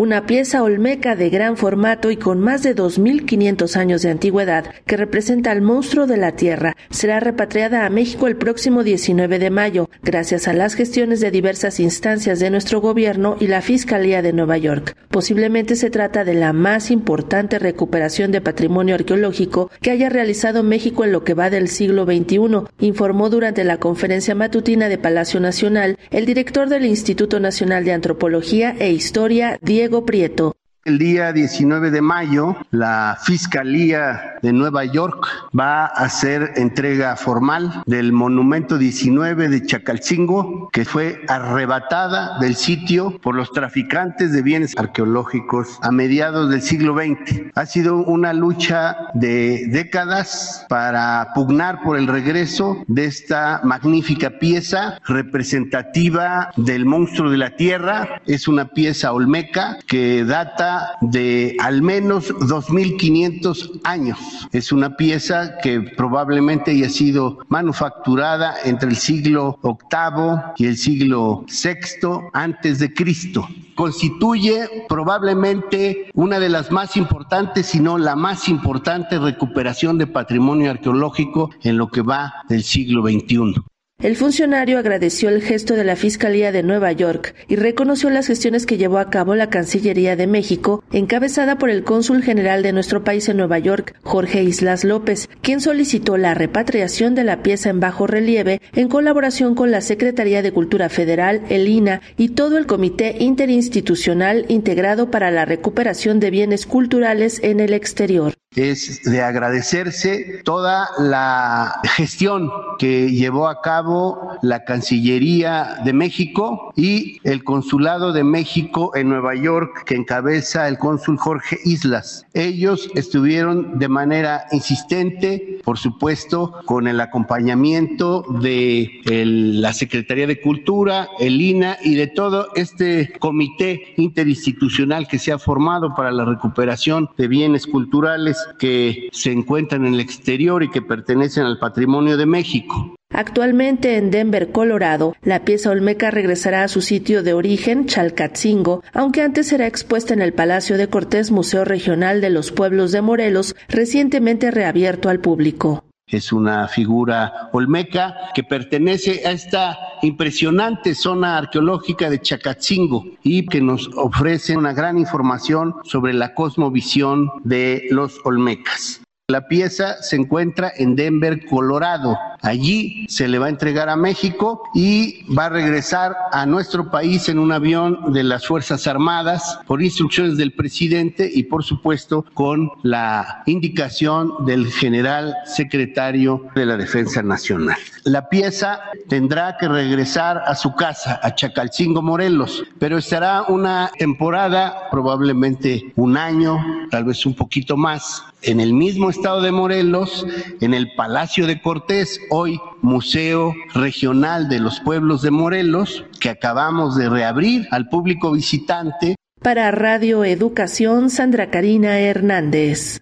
una pieza olmeca de gran formato y con más de 2.500 años de antigüedad que representa al monstruo de la Tierra. Será repatriada a México el próximo 19 de mayo, gracias a las gestiones de diversas instancias de nuestro gobierno y la Fiscalía de Nueva York. Posiblemente se trata de la más importante recuperación de patrimonio arqueológico que haya realizado México en lo que va del siglo XXI, informó durante la conferencia matutina de Palacio Nacional el director del Instituto Nacional de Antropología e Historia, Diego Prieto. El día 19 de mayo, la Fiscalía de Nueva York va a hacer entrega formal del monumento 19 de Chacalcingo, que fue arrebatada del sitio por los traficantes de bienes arqueológicos a mediados del siglo XX. Ha sido una lucha de décadas para pugnar por el regreso de esta magnífica pieza representativa del monstruo de la tierra. Es una pieza olmeca que data de al menos 2.500 años. Es una pieza que probablemente haya sido manufacturada entre el siglo VIII y el siglo VI antes de Cristo. Constituye probablemente una de las más importantes, si no la más importante recuperación de patrimonio arqueológico en lo que va del siglo XXI. El funcionario agradeció el gesto de la Fiscalía de Nueva York y reconoció las gestiones que llevó a cabo la Cancillería de México, encabezada por el cónsul general de nuestro país en Nueva York, Jorge Islas López, quien solicitó la repatriación de la pieza en bajo relieve en colaboración con la Secretaría de Cultura Federal, el INA y todo el Comité Interinstitucional integrado para la recuperación de bienes culturales en el exterior. Es de agradecerse toda la gestión que llevó a cabo la Cancillería de México y el Consulado de México en Nueva York que encabeza el cónsul Jorge Islas. Ellos estuvieron de manera insistente, por supuesto, con el acompañamiento de la Secretaría de Cultura, el INA y de todo este comité interinstitucional que se ha formado para la recuperación de bienes culturales que se encuentran en el exterior y que pertenecen al patrimonio de México. Actualmente en Denver, Colorado, la pieza olmeca regresará a su sitio de origen, Chalcatzingo, aunque antes será expuesta en el Palacio de Cortés Museo Regional de los Pueblos de Morelos, recientemente reabierto al público. Es una figura olmeca que pertenece a esta impresionante zona arqueológica de Chacatzingo y que nos ofrece una gran información sobre la cosmovisión de los olmecas. La pieza se encuentra en Denver, Colorado. Allí se le va a entregar a México y va a regresar a nuestro país en un avión de las Fuerzas Armadas por instrucciones del presidente y por supuesto con la indicación del general secretario de la Defensa Nacional. La pieza tendrá que regresar a su casa, a Chacalcingo, Morelos, pero estará una temporada, probablemente un año, tal vez un poquito más, en el mismo estado de Morelos, en el Palacio de Cortés, hoy Museo Regional de los Pueblos de Morelos, que acabamos de reabrir al público visitante. Para Radio Educación, Sandra Karina Hernández.